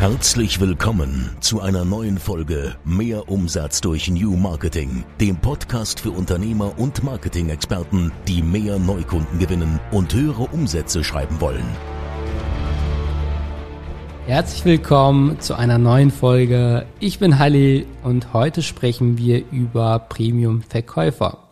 Herzlich willkommen zu einer neuen Folge Mehr Umsatz durch New Marketing, dem Podcast für Unternehmer und Marketing-Experten, die mehr Neukunden gewinnen und höhere Umsätze schreiben wollen. Herzlich willkommen zu einer neuen Folge. Ich bin Halli und heute sprechen wir über Premium-Verkäufer.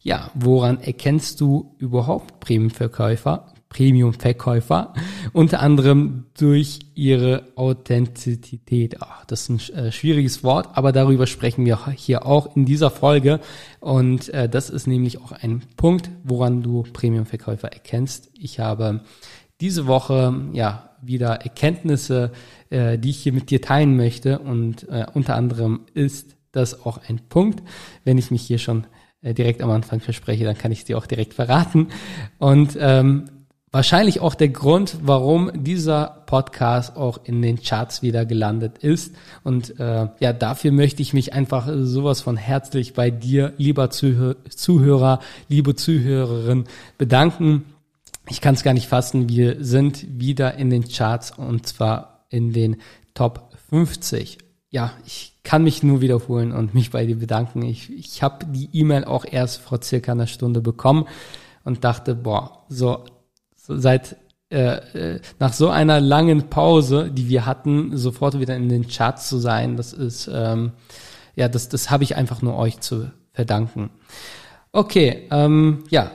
Ja, woran erkennst du überhaupt Premium-Verkäufer? Premium-Verkäufer, unter anderem durch ihre Authentizität. Ach, das ist ein äh, schwieriges Wort, aber darüber sprechen wir hier auch in dieser Folge. Und äh, das ist nämlich auch ein Punkt, woran du Premium-Verkäufer erkennst. Ich habe diese Woche ja wieder Erkenntnisse, äh, die ich hier mit dir teilen möchte. Und äh, unter anderem ist das auch ein Punkt, wenn ich mich hier schon äh, direkt am Anfang verspreche, dann kann ich es dir auch direkt verraten. Und ähm, Wahrscheinlich auch der Grund, warum dieser Podcast auch in den Charts wieder gelandet ist. Und äh, ja, dafür möchte ich mich einfach sowas von herzlich bei dir, lieber Zuhör Zuhörer, liebe Zuhörerin, bedanken. Ich kann es gar nicht fassen, wir sind wieder in den Charts und zwar in den Top 50. Ja, ich kann mich nur wiederholen und mich bei dir bedanken. Ich, ich habe die E-Mail auch erst vor circa einer Stunde bekommen und dachte, boah, so seit äh, äh, nach so einer langen Pause, die wir hatten, sofort wieder in den Charts zu sein, das ist ähm, ja, das das habe ich einfach nur euch zu verdanken. Okay, ähm, ja,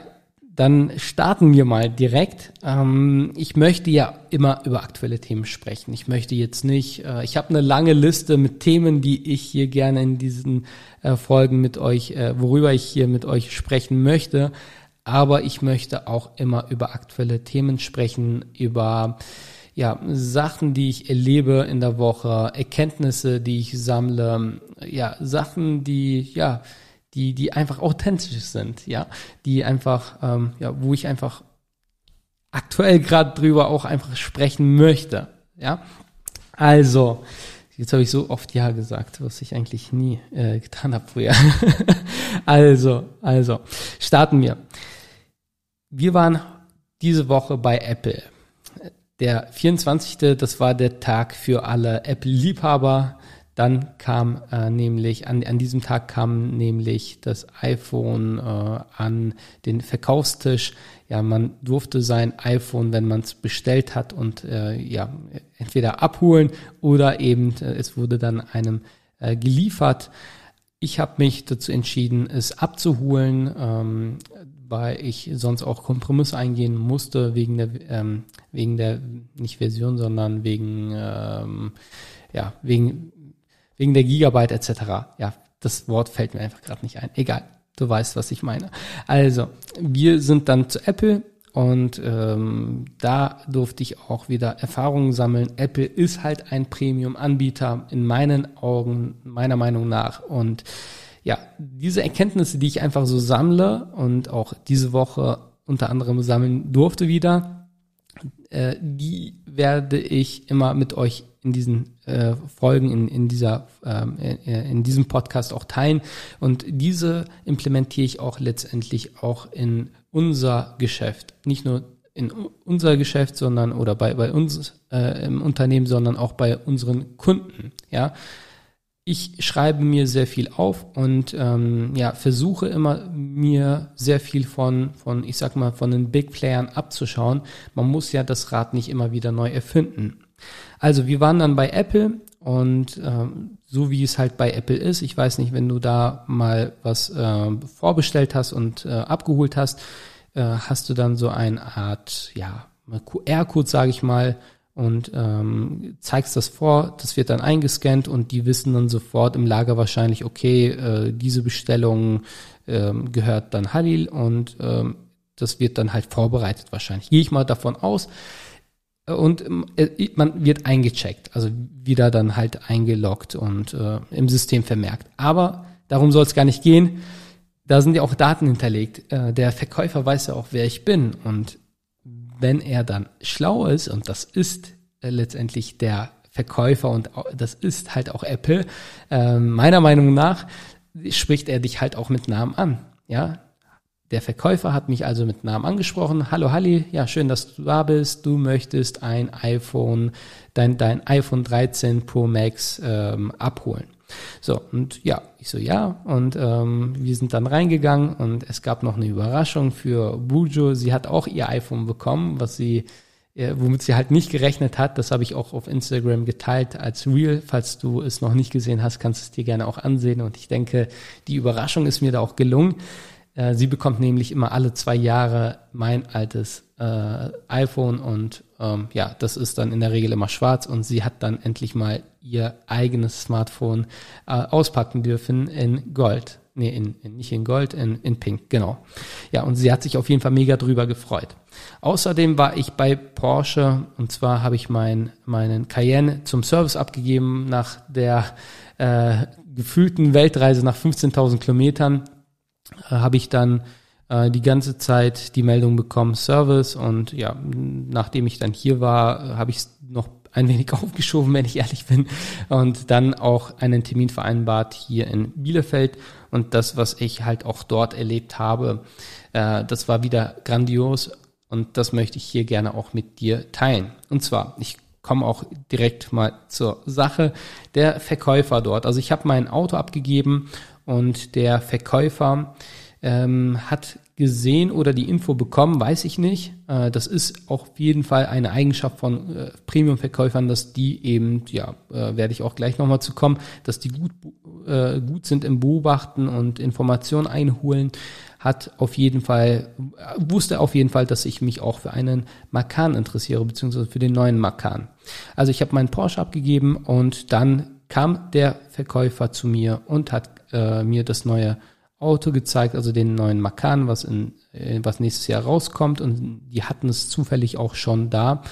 dann starten wir mal direkt. Ähm, ich möchte ja immer über aktuelle Themen sprechen. Ich möchte jetzt nicht, äh, ich habe eine lange Liste mit Themen, die ich hier gerne in diesen äh, Folgen mit euch, äh, worüber ich hier mit euch sprechen möchte aber ich möchte auch immer über aktuelle Themen sprechen, über ja, Sachen, die ich erlebe in der Woche, Erkenntnisse, die ich sammle, ja, Sachen, die, ja, die, die einfach authentisch sind, ja, die einfach, ähm, ja, wo ich einfach aktuell gerade drüber auch einfach sprechen möchte, ja. Also, jetzt habe ich so oft Ja gesagt, was ich eigentlich nie äh, getan habe früher. also, also, starten wir. Wir waren diese Woche bei Apple. Der 24. das war der Tag für alle Apple-Liebhaber. Dann kam äh, nämlich, an, an diesem Tag kam nämlich das iPhone äh, an den Verkaufstisch. Ja, man durfte sein iPhone, wenn man es bestellt hat und äh, ja, entweder abholen oder eben äh, es wurde dann einem äh, geliefert. Ich habe mich dazu entschieden, es abzuholen. Ähm, weil ich sonst auch Kompromisse eingehen musste wegen der ähm, wegen der nicht Version, sondern wegen ähm, ja wegen wegen der Gigabyte etc. Ja, das Wort fällt mir einfach gerade nicht ein. Egal, du weißt, was ich meine. Also wir sind dann zu Apple und ähm, da durfte ich auch wieder Erfahrungen sammeln. Apple ist halt ein Premium-Anbieter in meinen Augen, meiner Meinung nach und ja, diese Erkenntnisse, die ich einfach so sammle und auch diese Woche unter anderem sammeln durfte wieder, äh, die werde ich immer mit euch in diesen äh, Folgen, in, in, dieser, ähm, äh, in diesem Podcast auch teilen. Und diese implementiere ich auch letztendlich auch in unser Geschäft. Nicht nur in unser Geschäft, sondern oder bei, bei uns äh, im Unternehmen, sondern auch bei unseren Kunden. Ja, ich schreibe mir sehr viel auf und ähm, ja, versuche immer mir sehr viel von, von, ich sag mal, von den Big Playern abzuschauen. Man muss ja das Rad nicht immer wieder neu erfinden. Also wir waren dann bei Apple und ähm, so wie es halt bei Apple ist, ich weiß nicht, wenn du da mal was äh, vorbestellt hast und äh, abgeholt hast, äh, hast du dann so eine Art, ja, QR-Code, sage ich mal, und ähm, zeigst das vor, das wird dann eingescannt und die wissen dann sofort im Lager wahrscheinlich, okay, äh, diese Bestellung ähm, gehört dann Halil und ähm, das wird dann halt vorbereitet wahrscheinlich. Gehe ich mal davon aus. Und äh, man wird eingecheckt, also wieder dann halt eingeloggt und äh, im System vermerkt. Aber darum soll es gar nicht gehen. Da sind ja auch Daten hinterlegt. Äh, der Verkäufer weiß ja auch, wer ich bin. Und wenn er dann schlau ist, und das ist äh, letztendlich der Verkäufer und das ist halt auch Apple, äh, meiner Meinung nach spricht er dich halt auch mit Namen an. Ja, der Verkäufer hat mich also mit Namen angesprochen. Hallo Halli, ja schön, dass du da bist. Du möchtest ein iPhone, dein, dein iPhone 13 Pro Max ähm, abholen. So, und ja, ich so, ja, und ähm, wir sind dann reingegangen und es gab noch eine Überraschung für Bujo. Sie hat auch ihr iPhone bekommen, was sie, äh, womit sie halt nicht gerechnet hat. Das habe ich auch auf Instagram geteilt als Real. Falls du es noch nicht gesehen hast, kannst du es dir gerne auch ansehen. Und ich denke, die Überraschung ist mir da auch gelungen. Äh, sie bekommt nämlich immer alle zwei Jahre mein altes äh, iPhone und ähm, ja, das ist dann in der Regel immer schwarz und sie hat dann endlich mal ihr eigenes Smartphone äh, auspacken dürfen in Gold. Nee, in, in, nicht in Gold, in, in Pink, genau. Ja, und sie hat sich auf jeden Fall mega drüber gefreut. Außerdem war ich bei Porsche und zwar habe ich mein, meinen Cayenne zum Service abgegeben nach der äh, gefühlten Weltreise nach 15.000 Kilometern. Äh, habe ich dann äh, die ganze Zeit die Meldung bekommen, Service und ja, nachdem ich dann hier war, habe ich es noch ein wenig aufgeschoben, wenn ich ehrlich bin, und dann auch einen Termin vereinbart hier in Bielefeld. Und das, was ich halt auch dort erlebt habe, äh, das war wieder grandios und das möchte ich hier gerne auch mit dir teilen. Und zwar, ich komme auch direkt mal zur Sache. Der Verkäufer dort, also ich habe mein Auto abgegeben und der Verkäufer ähm, hat gesehen oder die Info bekommen, weiß ich nicht. Äh, das ist auch auf jeden Fall eine Eigenschaft von äh, Premium-Verkäufern, dass die eben, ja, äh, werde ich auch gleich nochmal zu kommen, dass die gut, äh, gut sind im Beobachten und Informationen einholen, hat auf jeden Fall, wusste auf jeden Fall, dass ich mich auch für einen Macan interessiere, beziehungsweise für den neuen Macan. Also ich habe meinen Porsche abgegeben und dann kam der Verkäufer zu mir und hat äh, mir das neue Auto gezeigt, also den neuen Macan, was in äh, was nächstes Jahr rauskommt und die hatten es zufällig auch schon da.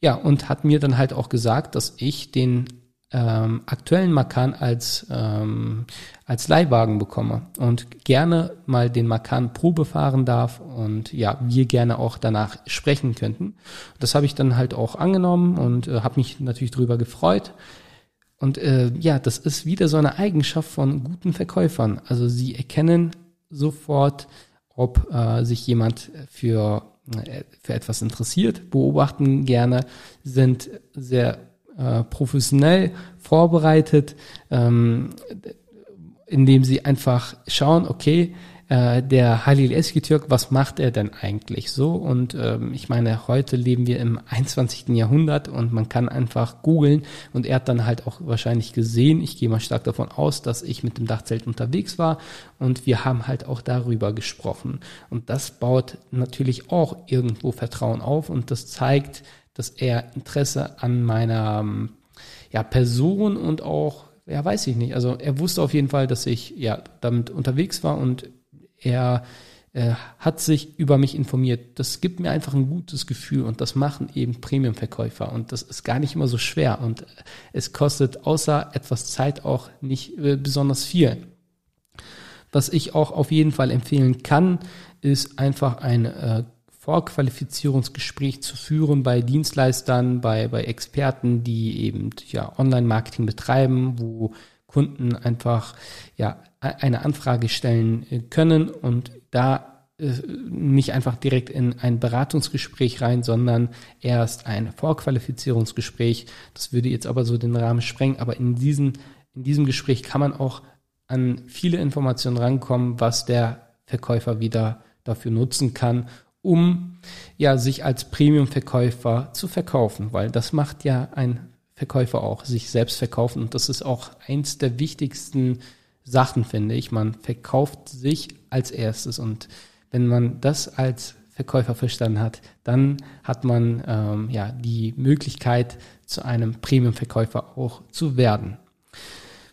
Ja, und hat mir dann halt auch gesagt, dass ich den ähm, aktuellen Macan als ähm, als Leihwagen bekomme und gerne mal den Macan Probe fahren darf und ja, wir gerne auch danach sprechen könnten. Das habe ich dann halt auch angenommen und äh, habe mich natürlich drüber gefreut. Und äh, ja, das ist wieder so eine Eigenschaft von guten Verkäufern. Also sie erkennen sofort, ob äh, sich jemand für, äh, für etwas interessiert, beobachten gerne, sind sehr äh, professionell vorbereitet, ähm, indem sie einfach schauen, okay, äh, der Halil Eskitürk, was macht er denn eigentlich so? Und ähm, ich meine, heute leben wir im 21. Jahrhundert und man kann einfach googeln und er hat dann halt auch wahrscheinlich gesehen, ich gehe mal stark davon aus, dass ich mit dem Dachzelt unterwegs war und wir haben halt auch darüber gesprochen. Und das baut natürlich auch irgendwo Vertrauen auf und das zeigt, dass er Interesse an meiner ähm, ja, Person und auch ja, weiß ich nicht. Also er wusste auf jeden Fall, dass ich ja damit unterwegs war und er äh, hat sich über mich informiert. Das gibt mir einfach ein gutes Gefühl und das machen eben Premium-Verkäufer und das ist gar nicht immer so schwer und äh, es kostet außer etwas Zeit auch nicht äh, besonders viel. Was ich auch auf jeden Fall empfehlen kann, ist einfach ein äh, Vorqualifizierungsgespräch zu führen bei Dienstleistern, bei, bei Experten, die eben ja Online-Marketing betreiben, wo Kunden einfach ja eine Anfrage stellen äh, können und da äh, nicht einfach direkt in ein Beratungsgespräch rein, sondern erst ein Vorqualifizierungsgespräch. Das würde jetzt aber so den Rahmen sprengen, aber in diesem, in diesem Gespräch kann man auch an viele Informationen rankommen, was der Verkäufer wieder dafür nutzen kann, um ja sich als Premium-Verkäufer zu verkaufen, weil das macht ja ein Verkäufer auch, sich selbst verkaufen. Und das ist auch eins der wichtigsten Sachen, finde ich. Man verkauft sich als erstes und wenn man das als Verkäufer verstanden hat, dann hat man ähm, ja die Möglichkeit, zu einem Premium-Verkäufer auch zu werden.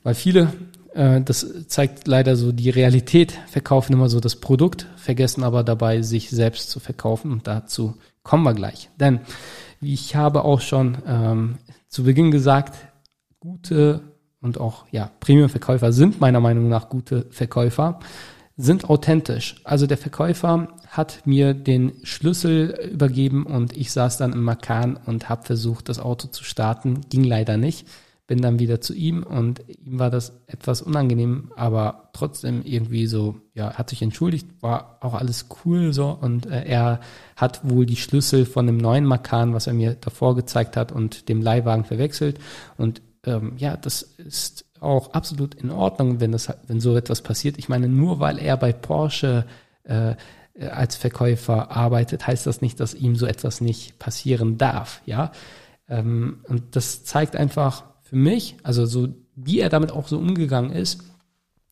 Weil viele, äh, das zeigt leider so die Realität, verkaufen immer so das Produkt, vergessen aber dabei, sich selbst zu verkaufen. Und dazu kommen wir gleich. Denn wie ich habe auch schon ähm, zu Beginn gesagt, gute und auch ja, Premium-Verkäufer sind meiner Meinung nach gute Verkäufer, sind authentisch. Also der Verkäufer hat mir den Schlüssel übergeben und ich saß dann im Makan und habe versucht, das Auto zu starten. Ging leider nicht. bin dann wieder zu ihm und ihm war das etwas unangenehm, aber trotzdem irgendwie so, ja, hat sich entschuldigt, war auch alles cool so und äh, er hat wohl die Schlüssel von dem neuen Makan, was er mir davor gezeigt hat und dem Leihwagen verwechselt und ähm, ja, das ist auch absolut in Ordnung, wenn das, wenn so etwas passiert. Ich meine, nur weil er bei Porsche äh, als Verkäufer arbeitet, heißt das nicht, dass ihm so etwas nicht passieren darf, ja. Ähm, und das zeigt einfach für mich, also so wie er damit auch so umgegangen ist,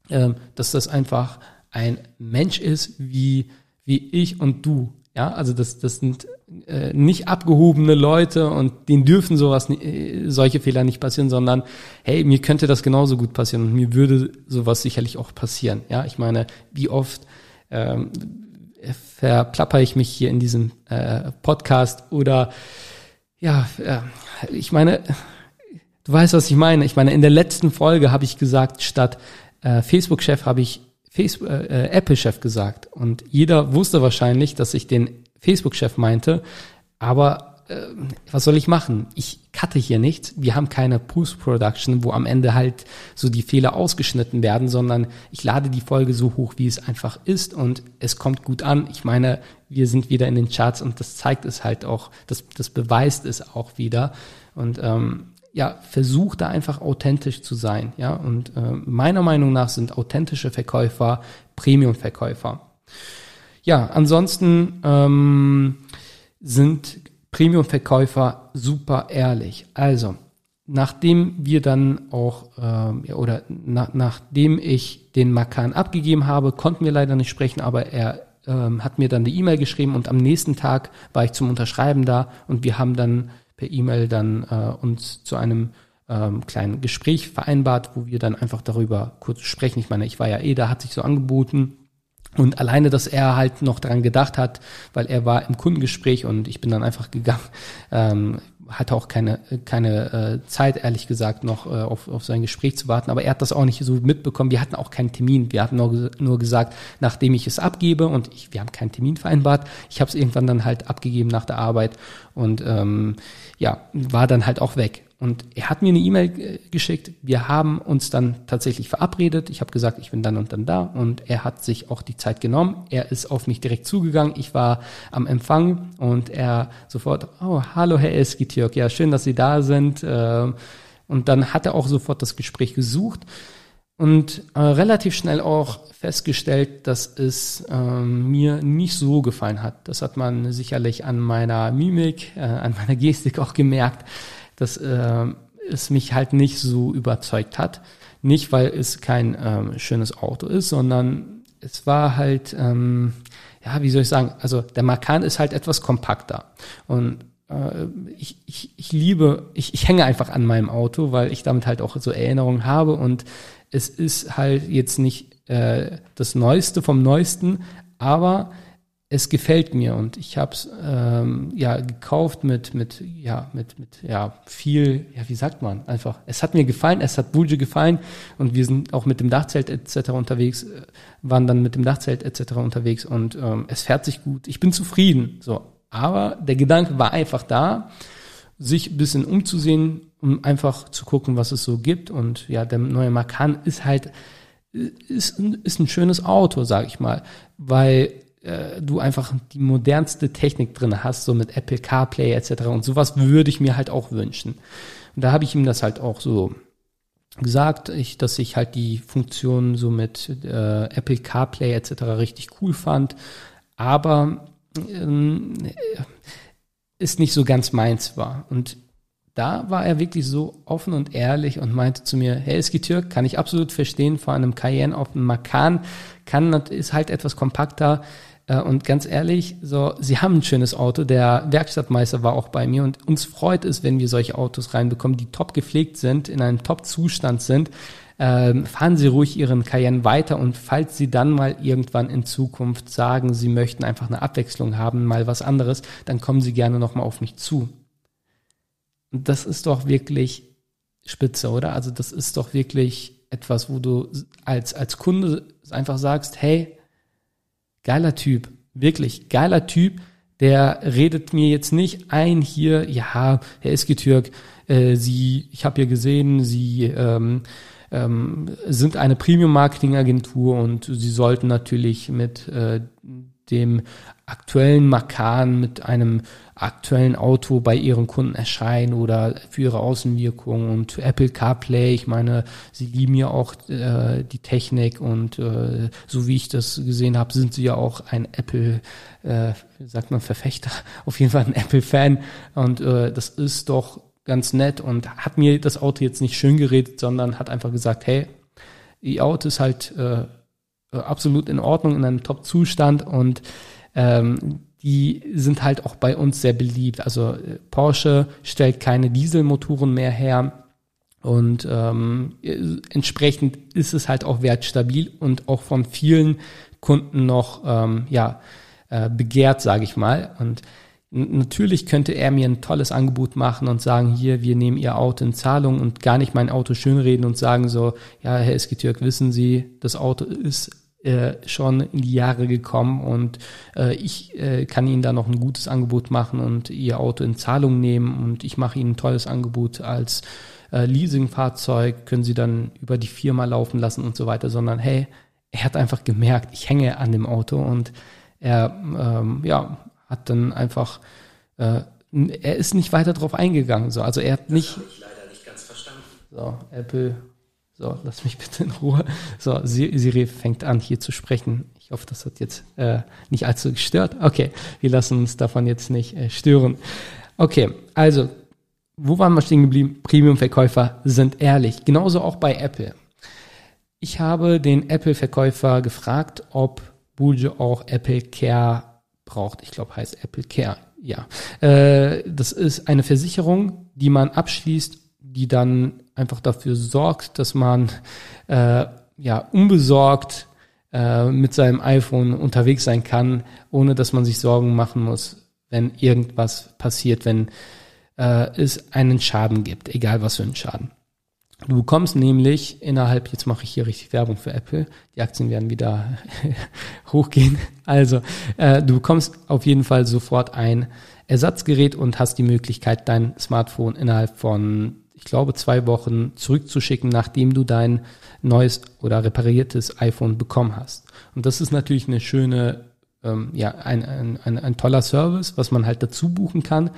ähm, dass das einfach ein Mensch ist wie wie ich und du, ja. Also das das sind äh, nicht abgehobene Leute und denen dürfen sowas, äh, solche Fehler nicht passieren, sondern hey, mir könnte das genauso gut passieren und mir würde sowas sicherlich auch passieren. Ja, ich meine, wie oft ähm, verplapper ich mich hier in diesem äh, Podcast oder ja, äh, ich meine, du weißt, was ich meine. Ich meine, in der letzten Folge habe ich gesagt, statt äh, Facebook-Chef habe ich Facebook, äh, Apple-Chef gesagt. Und jeder wusste wahrscheinlich, dass ich den Facebook-Chef meinte. Aber äh, was soll ich machen? Ich cutte hier nichts. Wir haben keine Post-Production, wo am Ende halt so die Fehler ausgeschnitten werden, sondern ich lade die Folge so hoch, wie es einfach ist und es kommt gut an. Ich meine, wir sind wieder in den Charts und das zeigt es halt auch, das, das beweist es auch wieder. Und ähm, ja, versuch da einfach authentisch zu sein. Ja, und äh, meiner Meinung nach sind authentische Verkäufer Premium-Verkäufer. Ja, ansonsten ähm, sind Premium-Verkäufer super ehrlich. Also, nachdem wir dann auch, äh, oder na, nachdem ich den Makan abgegeben habe, konnten wir leider nicht sprechen, aber er ähm, hat mir dann die E-Mail geschrieben und am nächsten Tag war ich zum Unterschreiben da und wir haben dann per E-Mail dann äh, uns zu einem ähm, kleinen Gespräch vereinbart, wo wir dann einfach darüber kurz sprechen. Ich meine, ich war ja eh da, hat sich so angeboten und alleine, dass er halt noch daran gedacht hat, weil er war im Kundengespräch und ich bin dann einfach gegangen, ähm, hatte auch keine, keine äh, Zeit, ehrlich gesagt, noch äh, auf, auf sein Gespräch zu warten. Aber er hat das auch nicht so mitbekommen. Wir hatten auch keinen Termin. Wir hatten nur, nur gesagt, nachdem ich es abgebe und ich, wir haben keinen Termin vereinbart. Ich habe es irgendwann dann halt abgegeben nach der Arbeit und ähm, ja, war dann halt auch weg. Und er hat mir eine E-Mail äh, geschickt. Wir haben uns dann tatsächlich verabredet. Ich habe gesagt, ich bin dann und dann da. Und er hat sich auch die Zeit genommen. Er ist auf mich direkt zugegangen. Ich war am Empfang und er sofort, oh, hallo Herr Eskitjörg, ja, schön, dass Sie da sind. Ähm, und dann hat er auch sofort das Gespräch gesucht und äh, relativ schnell auch festgestellt, dass es ähm, mir nicht so gefallen hat. Das hat man sicherlich an meiner Mimik, äh, an meiner Gestik auch gemerkt dass äh, es mich halt nicht so überzeugt hat. Nicht, weil es kein ähm, schönes Auto ist, sondern es war halt, ähm, ja, wie soll ich sagen, also der Macan ist halt etwas kompakter. Und äh, ich, ich, ich liebe, ich, ich hänge einfach an meinem Auto, weil ich damit halt auch so Erinnerungen habe und es ist halt jetzt nicht äh, das Neueste vom Neuesten, aber es gefällt mir und ich habe es ähm, ja gekauft mit mit ja mit mit ja viel ja wie sagt man einfach es hat mir gefallen es hat Bulge gefallen und wir sind auch mit dem Dachzelt etc unterwegs äh, waren dann mit dem Dachzelt etc unterwegs und ähm, es fährt sich gut. Ich bin zufrieden so. Aber der Gedanke war einfach da sich ein bisschen umzusehen um einfach zu gucken was es so gibt und ja der neue Macan ist halt ist, ist ein schönes Auto sag ich mal weil äh, du einfach die modernste Technik drin hast, so mit Apple CarPlay etc. Und sowas würde ich mir halt auch wünschen. Und da habe ich ihm das halt auch so gesagt, ich, dass ich halt die Funktion so mit äh, Apple CarPlay etc. richtig cool fand, aber ähm, ist nicht so ganz meins war. Und da war er wirklich so offen und ehrlich und meinte zu mir, hey Eskitür, kann ich absolut verstehen, vor einem Cayenne auf einem Macan kann, ist halt etwas kompakter, äh, und ganz ehrlich, so, sie haben ein schönes Auto. Der Werkstattmeister war auch bei mir und uns freut es, wenn wir solche Autos reinbekommen, die top gepflegt sind, in einem Top-Zustand sind. Ähm, fahren Sie ruhig Ihren Cayenne weiter und falls Sie dann mal irgendwann in Zukunft sagen, Sie möchten einfach eine Abwechslung haben, mal was anderes, dann kommen Sie gerne nochmal auf mich zu. Und das ist doch wirklich spitze, oder? Also das ist doch wirklich etwas, wo du als, als Kunde einfach sagst, hey, geiler Typ, wirklich geiler Typ, der redet mir jetzt nicht ein hier, ja, Herr Eskitürk, äh, Sie, ich habe ja gesehen, Sie ähm, ähm, sind eine Premium-Marketing-Agentur und Sie sollten natürlich mit äh, dem aktuellen Makan, mit einem aktuellen Auto bei ihren Kunden erscheinen oder für ihre Außenwirkung und Apple CarPlay. Ich meine, sie lieben ja auch äh, die Technik und äh, so wie ich das gesehen habe, sind sie ja auch ein Apple, äh, sagt man, Verfechter, auf jeden Fall ein Apple-Fan und äh, das ist doch ganz nett und hat mir das Auto jetzt nicht schön geredet, sondern hat einfach gesagt, hey, ihr Auto ist halt äh, absolut in Ordnung, in einem Top-Zustand und ähm, die sind halt auch bei uns sehr beliebt. Also äh, Porsche stellt keine Dieselmotoren mehr her und ähm, entsprechend ist es halt auch wertstabil und auch von vielen Kunden noch ähm, ja äh, begehrt, sage ich mal. Und natürlich könnte er mir ein tolles Angebot machen und sagen, hier, wir nehmen Ihr Auto in Zahlung und gar nicht mein Auto schönreden und sagen so, ja, Herr Eskitürk, wissen Sie, das Auto ist äh, schon in die Jahre gekommen und äh, ich äh, kann Ihnen da noch ein gutes Angebot machen und Ihr Auto in Zahlung nehmen und ich mache Ihnen ein tolles Angebot als äh, Leasingfahrzeug, können Sie dann über die Firma laufen lassen und so weiter, sondern hey, er hat einfach gemerkt, ich hänge an dem Auto und er ähm, ja, hat dann einfach, äh, er ist nicht weiter drauf eingegangen. So. Also er hat nicht. Das habe ich leider nicht ganz verstanden. So, Apple so, lass mich bitte in Ruhe. So, Siri fängt an hier zu sprechen. Ich hoffe, das hat jetzt äh, nicht allzu gestört. Okay, wir lassen uns davon jetzt nicht äh, stören. Okay, also, wo waren wir stehen geblieben? Premium-Verkäufer sind ehrlich. Genauso auch bei Apple. Ich habe den Apple-Verkäufer gefragt, ob Bulge auch Apple Care braucht. Ich glaube, heißt Apple Care. Ja, äh, das ist eine Versicherung, die man abschließt, die dann einfach dafür sorgt, dass man äh, ja unbesorgt äh, mit seinem iPhone unterwegs sein kann, ohne dass man sich Sorgen machen muss, wenn irgendwas passiert, wenn äh, es einen Schaden gibt, egal was für einen Schaden. Du bekommst nämlich innerhalb, jetzt mache ich hier richtig Werbung für Apple, die Aktien werden wieder hochgehen. Also, äh, du bekommst auf jeden Fall sofort ein Ersatzgerät und hast die Möglichkeit, dein Smartphone innerhalb von ich glaube, zwei Wochen zurückzuschicken, nachdem du dein neues oder repariertes iPhone bekommen hast. Und das ist natürlich eine schöne, ähm, ja, ein, ein, ein, ein toller Service, was man halt dazu buchen kann.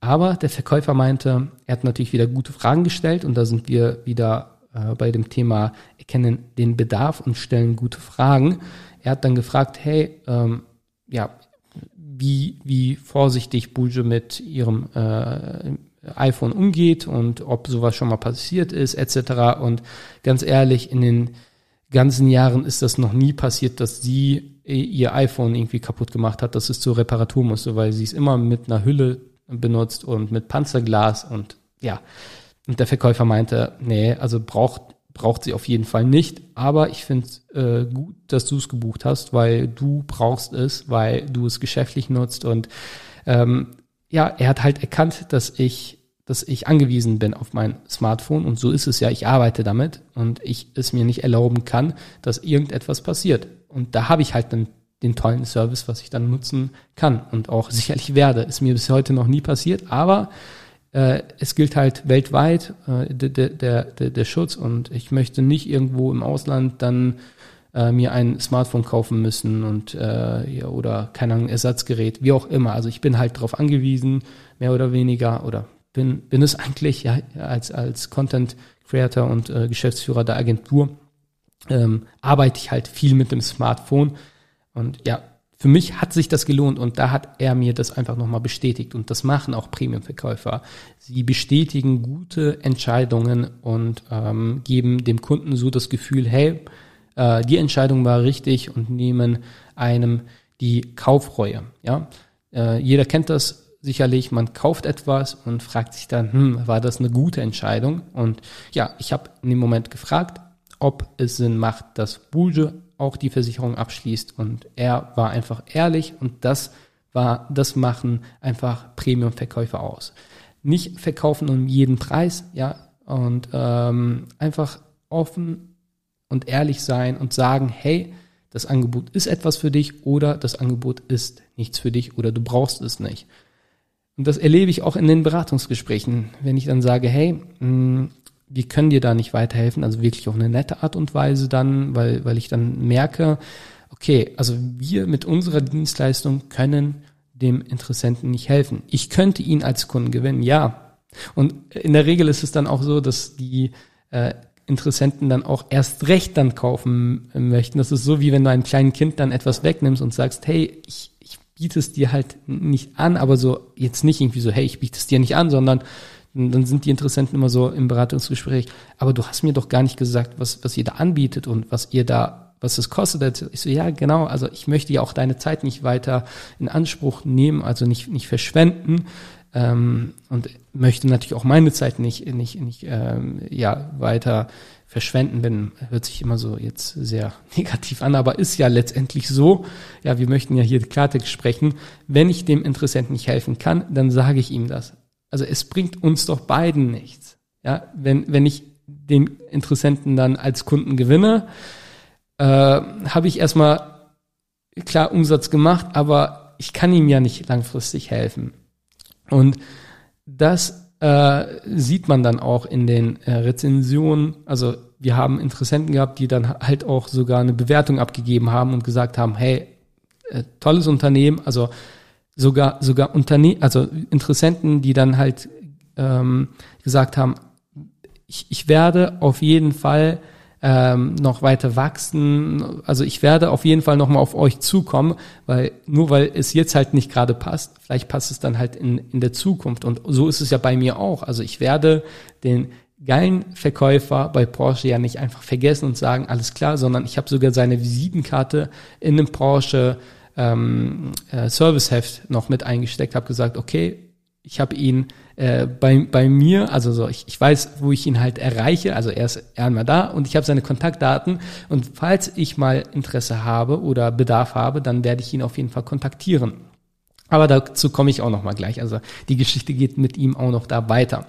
Aber der Verkäufer meinte, er hat natürlich wieder gute Fragen gestellt und da sind wir wieder äh, bei dem Thema erkennen den Bedarf und stellen gute Fragen. Er hat dann gefragt, hey, ähm, ja, wie, wie vorsichtig Bulge mit ihrem äh, iPhone umgeht und ob sowas schon mal passiert ist, etc. Und ganz ehrlich, in den ganzen Jahren ist das noch nie passiert, dass sie ihr iPhone irgendwie kaputt gemacht hat, dass es zur Reparatur musste, weil sie es immer mit einer Hülle benutzt und mit Panzerglas und ja. Und der Verkäufer meinte, nee, also braucht braucht sie auf jeden Fall nicht. Aber ich finde es äh, gut, dass du es gebucht hast, weil du brauchst es, weil du es geschäftlich nutzt und ähm, ja, er hat halt erkannt, dass ich, dass ich angewiesen bin auf mein Smartphone und so ist es ja, ich arbeite damit und ich es mir nicht erlauben kann, dass irgendetwas passiert. Und da habe ich halt dann den tollen Service, was ich dann nutzen kann und auch sicherlich werde. Ist mir bis heute noch nie passiert, aber äh, es gilt halt weltweit äh, der, der, der, der Schutz und ich möchte nicht irgendwo im Ausland dann äh, mir ein Smartphone kaufen müssen und äh, ja, oder Ahnung, Ersatzgerät, wie auch immer. Also ich bin halt darauf angewiesen, mehr oder weniger, oder bin, bin es eigentlich ja, als, als Content Creator und äh, Geschäftsführer der Agentur, ähm, arbeite ich halt viel mit dem Smartphone. Und ja, für mich hat sich das gelohnt und da hat er mir das einfach nochmal bestätigt und das machen auch Premium-Verkäufer. Sie bestätigen gute Entscheidungen und ähm, geben dem Kunden so das Gefühl, hey, äh, die Entscheidung war richtig und nehmen einem die Kaufreue. Ja, äh, jeder kennt das sicherlich. Man kauft etwas und fragt sich dann, hm, war das eine gute Entscheidung? Und ja, ich habe in dem Moment gefragt, ob es Sinn macht, dass Bulge auch die Versicherung abschließt. Und er war einfach ehrlich und das war, das machen einfach Premium-Verkäufer aus. Nicht verkaufen um jeden Preis, ja, und ähm, einfach offen und ehrlich sein und sagen, hey, das Angebot ist etwas für dich oder das Angebot ist nichts für dich oder du brauchst es nicht. Und das erlebe ich auch in den Beratungsgesprächen, wenn ich dann sage, hey, mh, hm, wir können dir da nicht weiterhelfen, also wirklich auf eine nette Art und Weise dann, weil, weil ich dann merke, okay, also wir mit unserer Dienstleistung können dem Interessenten nicht helfen. Ich könnte ihn als Kunden gewinnen, ja. Und in der Regel ist es dann auch so, dass die äh, Interessenten dann auch erst recht dann kaufen möchten. Das ist so, wie wenn du einem kleinen Kind dann etwas wegnimmst und sagst, hey, ich, ich biete es dir halt nicht an, aber so jetzt nicht irgendwie so, hey, ich biete es dir nicht an, sondern dann sind die Interessenten immer so im Beratungsgespräch, aber du hast mir doch gar nicht gesagt, was, was ihr da anbietet und was ihr da, was es kostet. Ich so, ja, genau, also ich möchte ja auch deine Zeit nicht weiter in Anspruch nehmen, also nicht, nicht verschwenden. Ähm, und möchte natürlich auch meine Zeit nicht, nicht, nicht ähm, ja, weiter verschwenden, wenn hört sich immer so jetzt sehr negativ an, aber ist ja letztendlich so. Ja, wir möchten ja hier Klartext sprechen. Wenn ich dem Interessenten nicht helfen kann, dann sage ich ihm das. Also es bringt uns doch beiden nichts. Ja, wenn, wenn ich den Interessenten dann als Kunden gewinne, äh, habe ich erstmal klar Umsatz gemacht, aber ich kann ihm ja nicht langfristig helfen. Und das äh, sieht man dann auch in den äh, Rezensionen. Also wir haben Interessenten gehabt, die dann halt auch sogar eine Bewertung abgegeben haben und gesagt haben, hey, äh, tolles Unternehmen, also sogar sogar Unternehmen, also Interessenten, die dann halt ähm, gesagt haben, ich, ich werde auf jeden Fall ähm, noch weiter wachsen. Also ich werde auf jeden Fall noch mal auf euch zukommen, weil nur weil es jetzt halt nicht gerade passt, vielleicht passt es dann halt in, in der Zukunft. Und so ist es ja bei mir auch. Also ich werde den geilen Verkäufer bei Porsche ja nicht einfach vergessen und sagen, alles klar, sondern ich habe sogar seine Visitenkarte in einem Porsche ähm, äh, Serviceheft noch mit eingesteckt, habe gesagt, okay, ich habe ihn äh, bei, bei mir, also so, ich, ich weiß, wo ich ihn halt erreiche, also er ist einmal da und ich habe seine Kontaktdaten und falls ich mal Interesse habe oder Bedarf habe, dann werde ich ihn auf jeden Fall kontaktieren. Aber dazu komme ich auch noch mal gleich. Also die Geschichte geht mit ihm auch noch da weiter.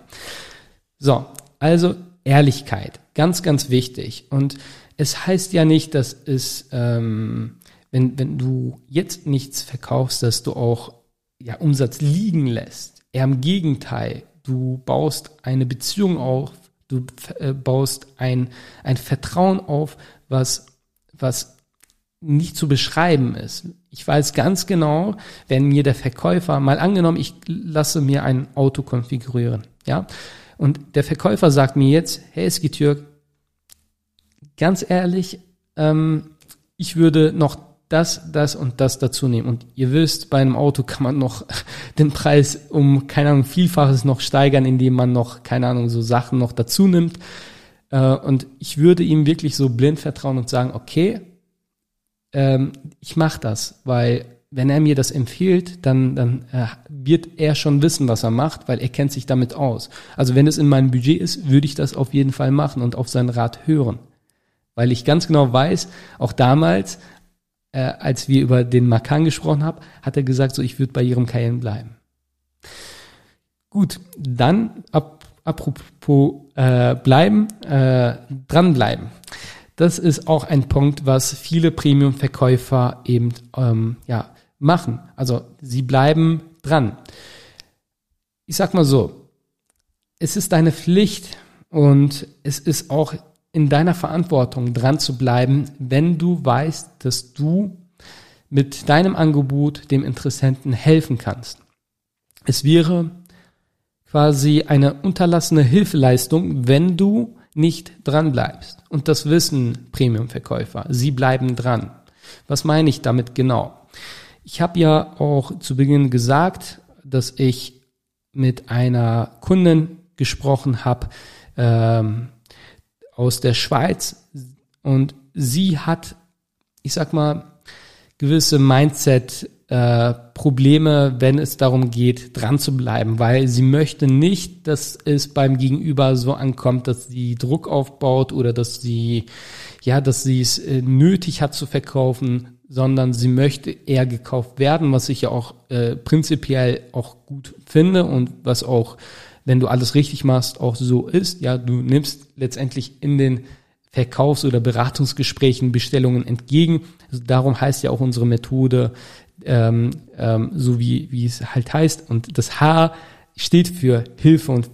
So, also Ehrlichkeit, ganz, ganz wichtig. Und es heißt ja nicht, dass es, ähm, wenn, wenn du jetzt nichts verkaufst, dass du auch ja, Umsatz liegen lässt. Eher im Gegenteil, du baust eine Beziehung auf, du äh, baust ein, ein Vertrauen auf, was, was nicht zu beschreiben ist. Ich weiß ganz genau, wenn mir der Verkäufer, mal angenommen, ich lasse mir ein Auto konfigurieren, ja, und der Verkäufer sagt mir jetzt, hey Skitürk, ganz ehrlich, ähm, ich würde noch das, das und das dazu nehmen. Und ihr wisst, bei einem Auto kann man noch den Preis um, keine Ahnung, Vielfaches noch steigern, indem man noch, keine Ahnung, so Sachen noch dazu nimmt. Äh, und ich würde ihm wirklich so blind vertrauen und sagen, okay, ähm, ich mache das, weil wenn er mir das empfiehlt, dann, dann äh, wird er schon wissen, was er macht, weil er kennt sich damit aus. Also wenn es in meinem Budget ist, würde ich das auf jeden Fall machen und auf seinen Rat hören. Weil ich ganz genau weiß, auch damals, äh, als wir über den Makan gesprochen haben, hat er gesagt, so ich würde bei ihrem Cayenne bleiben. Gut, dann ab, apropos äh, bleiben, äh, dranbleiben. Das ist auch ein Punkt, was viele Premium-Verkäufer eben ähm, ja, machen. Also sie bleiben dran. Ich sag mal so, es ist deine Pflicht und es ist auch in deiner Verantwortung dran zu bleiben, wenn du weißt, dass du mit deinem Angebot dem Interessenten helfen kannst. Es wäre quasi eine unterlassene Hilfeleistung, wenn du nicht dran bleibst. Und das wissen Premium-Verkäufer. Sie bleiben dran. Was meine ich damit genau? Ich habe ja auch zu Beginn gesagt, dass ich mit einer Kundin gesprochen habe, ähm, aus der Schweiz. Und sie hat, ich sag mal, gewisse Mindset äh, wenn es darum geht, dran zu bleiben, weil sie möchte nicht, dass es beim Gegenüber so ankommt, dass sie Druck aufbaut oder dass sie, ja, dass sie es äh, nötig hat zu verkaufen, sondern sie möchte eher gekauft werden, was ich ja auch äh, prinzipiell auch gut finde und was auch wenn du alles richtig machst, auch so ist. Ja, du nimmst letztendlich in den Verkaufs- oder Beratungsgesprächen Bestellungen entgegen, Darum heißt ja auch unsere Methode ähm, ähm, so wie, wie es halt heißt. Und das H steht für Hilfe und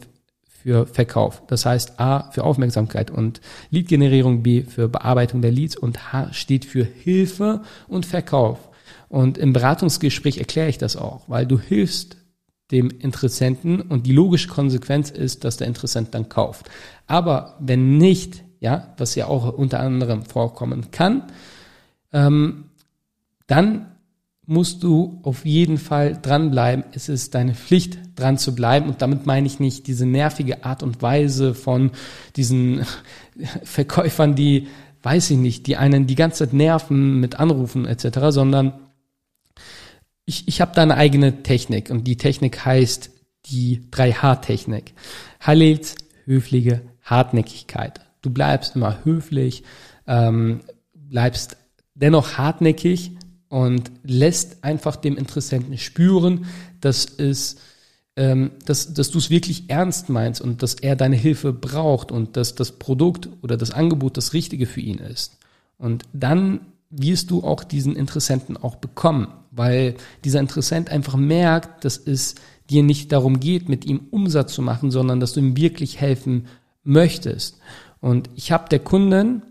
für Verkauf. Das heißt A für Aufmerksamkeit und Lead-Generierung, B für Bearbeitung der Leads und H steht für Hilfe und Verkauf. Und im Beratungsgespräch erkläre ich das auch, weil du hilfst dem Interessenten und die logische Konsequenz ist, dass der Interessent dann kauft. Aber wenn nicht, ja, was ja auch unter anderem vorkommen kann, ähm, dann musst du auf jeden Fall dranbleiben. Es ist deine Pflicht, dran zu bleiben. Und damit meine ich nicht diese nervige Art und Weise von diesen Verkäufern, die, weiß ich nicht, die einen die ganze Zeit nerven mit Anrufen etc., sondern ich, ich habe da eine eigene Technik und die Technik heißt die 3H-Technik. Halils höfliche Hartnäckigkeit. Du bleibst immer höflich, ähm, bleibst dennoch hartnäckig, und lässt einfach dem Interessenten spüren, dass es ähm, dass, dass du es wirklich ernst meinst und dass er deine Hilfe braucht und dass das Produkt oder das Angebot das Richtige für ihn ist. Und dann wirst du auch diesen Interessenten auch bekommen, weil dieser Interessent einfach merkt, dass es dir nicht darum geht, mit ihm Umsatz zu machen, sondern dass du ihm wirklich helfen möchtest. Und ich habe der Kunden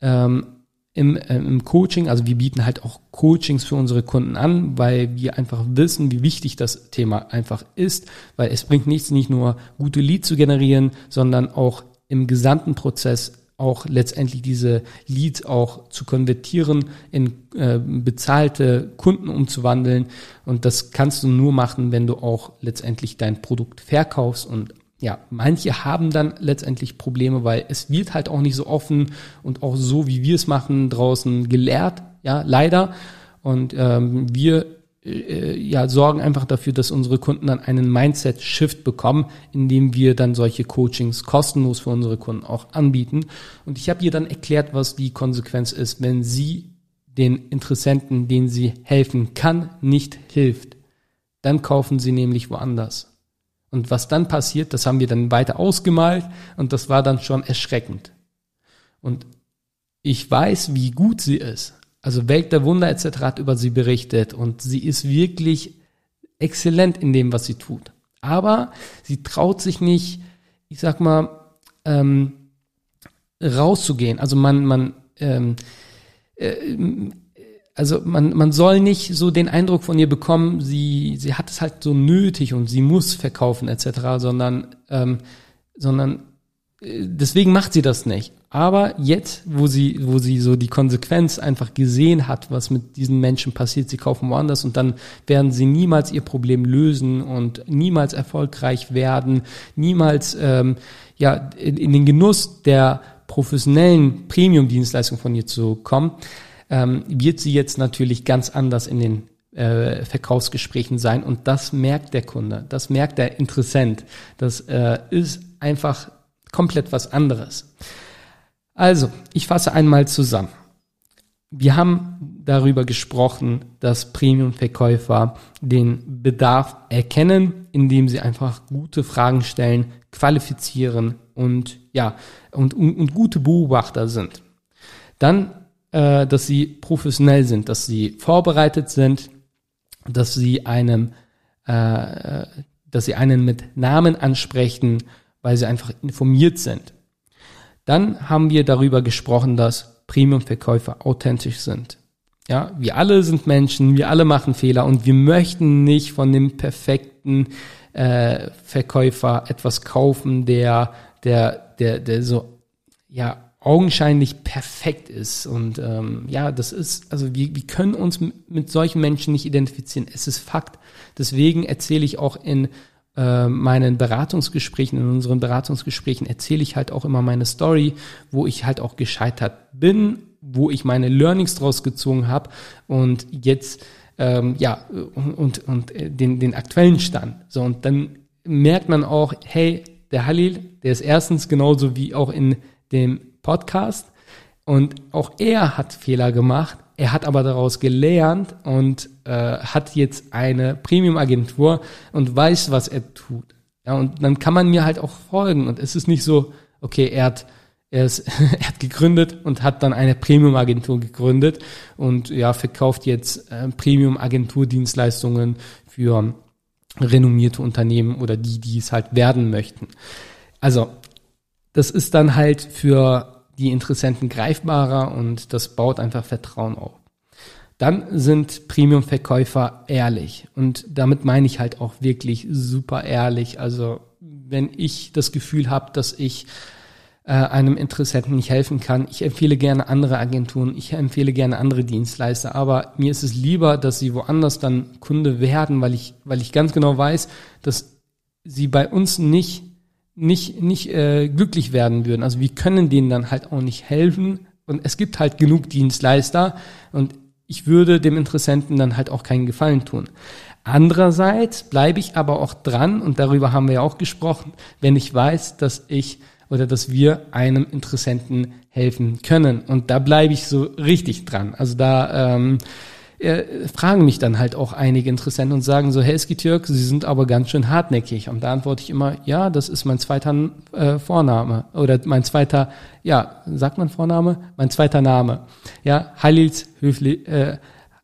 ähm, im, äh, im Coaching, also wir bieten halt auch Coachings für unsere Kunden an, weil wir einfach wissen, wie wichtig das Thema einfach ist, weil es bringt nichts, nicht nur gute Leads zu generieren, sondern auch im gesamten Prozess auch letztendlich diese Leads auch zu konvertieren, in äh, bezahlte Kunden umzuwandeln. Und das kannst du nur machen, wenn du auch letztendlich dein Produkt verkaufst und ja, manche haben dann letztendlich Probleme, weil es wird halt auch nicht so offen und auch so, wie wir es machen, draußen gelehrt, ja, leider. Und ähm, wir ja, sorgen einfach dafür, dass unsere Kunden dann einen Mindset-Shift bekommen, indem wir dann solche Coachings kostenlos für unsere Kunden auch anbieten. Und ich habe ihr dann erklärt, was die Konsequenz ist, wenn sie den Interessenten, denen sie helfen kann, nicht hilft. Dann kaufen sie nämlich woanders. Und was dann passiert, das haben wir dann weiter ausgemalt und das war dann schon erschreckend. Und ich weiß, wie gut sie ist. Also Welt der Wunder etc. hat über sie berichtet und sie ist wirklich exzellent in dem, was sie tut. Aber sie traut sich nicht, ich sag mal, ähm, rauszugehen. Also man, man, ähm, äh, also man, man soll nicht so den Eindruck von ihr bekommen, sie, sie hat es halt so nötig und sie muss verkaufen etc., sondern, ähm, sondern äh, deswegen macht sie das nicht. Aber jetzt, wo sie, wo sie so die Konsequenz einfach gesehen hat, was mit diesen Menschen passiert, sie kaufen woanders und dann werden sie niemals ihr Problem lösen und niemals erfolgreich werden, niemals ähm, ja in, in den Genuss der professionellen Premium-Dienstleistung von ihr zu kommen, ähm, wird sie jetzt natürlich ganz anders in den äh, Verkaufsgesprächen sein und das merkt der Kunde, das merkt der Interessent. Das äh, ist einfach komplett was anderes. Also, ich fasse einmal zusammen. Wir haben darüber gesprochen, dass Premium-Verkäufer den Bedarf erkennen, indem sie einfach gute Fragen stellen, qualifizieren und ja und, und, und gute Beobachter sind. Dann äh, dass sie professionell sind, dass sie vorbereitet sind, dass sie einem, äh, dass sie einen mit Namen ansprechen, weil sie einfach informiert sind. Dann haben wir darüber gesprochen, dass Premium-Verkäufer authentisch sind. Ja, wir alle sind Menschen, wir alle machen Fehler und wir möchten nicht von dem perfekten äh, Verkäufer etwas kaufen, der, der, der, der so ja augenscheinlich perfekt ist. Und ähm, ja, das ist, also wir, wir können uns mit solchen Menschen nicht identifizieren. Es ist Fakt. Deswegen erzähle ich auch in äh, meinen Beratungsgesprächen, in unseren Beratungsgesprächen erzähle ich halt auch immer meine Story, wo ich halt auch gescheitert bin, wo ich meine Learnings draus gezogen habe und jetzt ähm, ja und und den den aktuellen Stand. So und dann merkt man auch, hey, der Halil, der ist erstens genauso wie auch in dem Podcast und auch er hat Fehler gemacht. Er hat aber daraus gelernt und äh, hat jetzt eine Premium-Agentur und weiß, was er tut. Ja, und dann kann man mir halt auch folgen. Und es ist nicht so, okay, er hat, er, ist, er hat gegründet und hat dann eine Premium-Agentur gegründet und ja, verkauft jetzt äh, Premium-Agenturdienstleistungen für renommierte Unternehmen oder die, die es halt werden möchten. Also, das ist dann halt für die Interessenten greifbarer und das baut einfach Vertrauen auf. Dann sind Premium-Verkäufer ehrlich und damit meine ich halt auch wirklich super ehrlich. Also wenn ich das Gefühl habe, dass ich äh, einem Interessenten nicht helfen kann. Ich empfehle gerne andere Agenturen, ich empfehle gerne andere Dienstleister, aber mir ist es lieber, dass sie woanders dann Kunde werden, weil ich, weil ich ganz genau weiß, dass sie bei uns nicht nicht nicht äh, glücklich werden würden. Also wir können denen dann halt auch nicht helfen und es gibt halt genug Dienstleister und ich würde dem Interessenten dann halt auch keinen Gefallen tun. Andererseits bleibe ich aber auch dran und darüber haben wir ja auch gesprochen, wenn ich weiß, dass ich oder dass wir einem Interessenten helfen können. Und da bleibe ich so richtig dran. Also da ähm, äh, fragen mich dann halt auch einige Interessenten und sagen so, hey Skitürk, Sie sind aber ganz schön hartnäckig. Und da antworte ich immer, ja, das ist mein zweiter äh, Vorname oder mein zweiter, ja, sagt man Vorname? Mein zweiter Name. Ja, Halils Höfli, äh,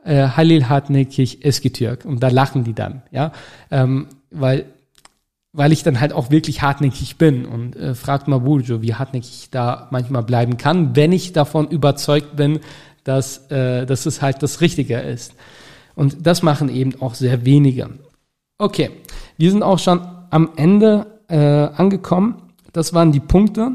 äh, Halil hartnäckig Eskitürk. Und da lachen die dann, ja, ähm, weil weil ich dann halt auch wirklich hartnäckig bin und äh, fragt mal Burjo, wie hartnäckig ich da manchmal bleiben kann, wenn ich davon überzeugt bin, dass, äh, dass es halt das Richtige ist. Und das machen eben auch sehr wenige. Okay, wir sind auch schon am Ende äh, angekommen. Das waren die Punkte.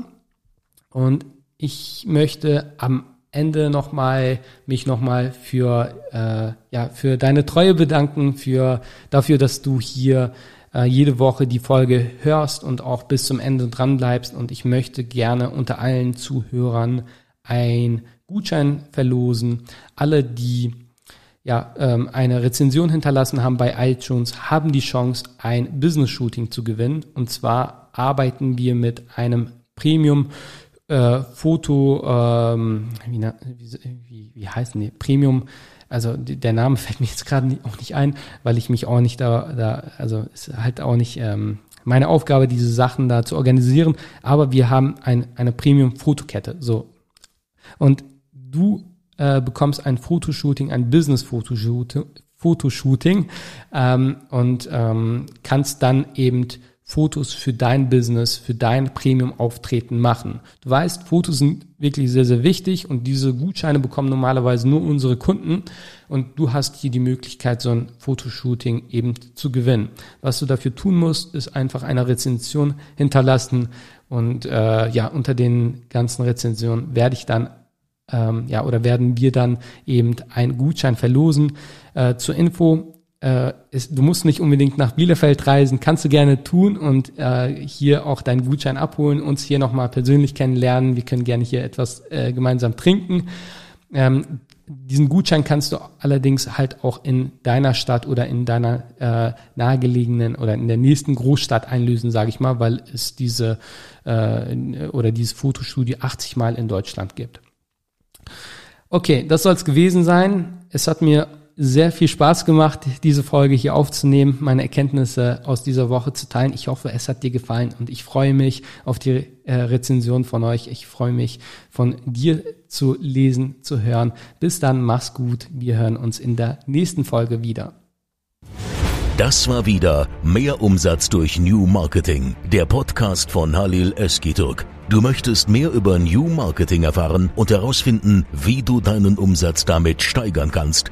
Und ich möchte am Ende nochmal mich nochmal für äh, ja für deine Treue bedanken, für dafür, dass du hier äh, jede Woche die Folge hörst und auch bis zum Ende dran bleibst. Und ich möchte gerne unter allen Zuhörern ein Gutschein verlosen. Alle, die ja, ähm, eine Rezension hinterlassen haben bei iTunes, haben die Chance, ein Business-Shooting zu gewinnen. Und zwar arbeiten wir mit einem Premium äh, Foto, ähm, wie, wie, wie heißen die? Premium also der Name fällt mir jetzt gerade auch nicht ein, weil ich mich auch nicht da, da also ist halt auch nicht ähm, meine Aufgabe, diese Sachen da zu organisieren. Aber wir haben ein, eine Premium-Fotokette. So. Und du äh, bekommst ein Fotoshooting, ein Business-Fotoshooting Fotoshooting ähm, und ähm, kannst dann eben Fotos für dein Business, für dein Premium-Auftreten machen. Du weißt, Fotos sind wirklich sehr, sehr wichtig und diese Gutscheine bekommen normalerweise nur unsere Kunden und du hast hier die Möglichkeit, so ein Fotoshooting eben zu gewinnen. Was du dafür tun musst, ist einfach eine Rezension hinterlassen und äh, ja, unter den ganzen Rezensionen werde ich dann ähm, ja, oder werden wir dann eben einen Gutschein verlosen. Äh, zur Info, äh, ist, du musst nicht unbedingt nach Bielefeld reisen, kannst du gerne tun und äh, hier auch deinen Gutschein abholen, uns hier nochmal persönlich kennenlernen. Wir können gerne hier etwas äh, gemeinsam trinken. Ähm, diesen Gutschein kannst du allerdings halt auch in deiner Stadt oder in deiner äh, nahegelegenen oder in der nächsten Großstadt einlösen, sage ich mal, weil es diese äh, oder dieses Fotostudio 80 Mal in Deutschland gibt. Okay, das soll es gewesen sein. Es hat mir sehr viel Spaß gemacht, diese Folge hier aufzunehmen, meine Erkenntnisse aus dieser Woche zu teilen. Ich hoffe, es hat dir gefallen und ich freue mich auf die äh, Rezension von euch. Ich freue mich von dir zu lesen, zu hören. Bis dann, mach's gut. Wir hören uns in der nächsten Folge wieder. Das war wieder Mehr Umsatz durch New Marketing, der Podcast von Halil Eskiturk. Du möchtest mehr über New Marketing erfahren und herausfinden, wie du deinen Umsatz damit steigern kannst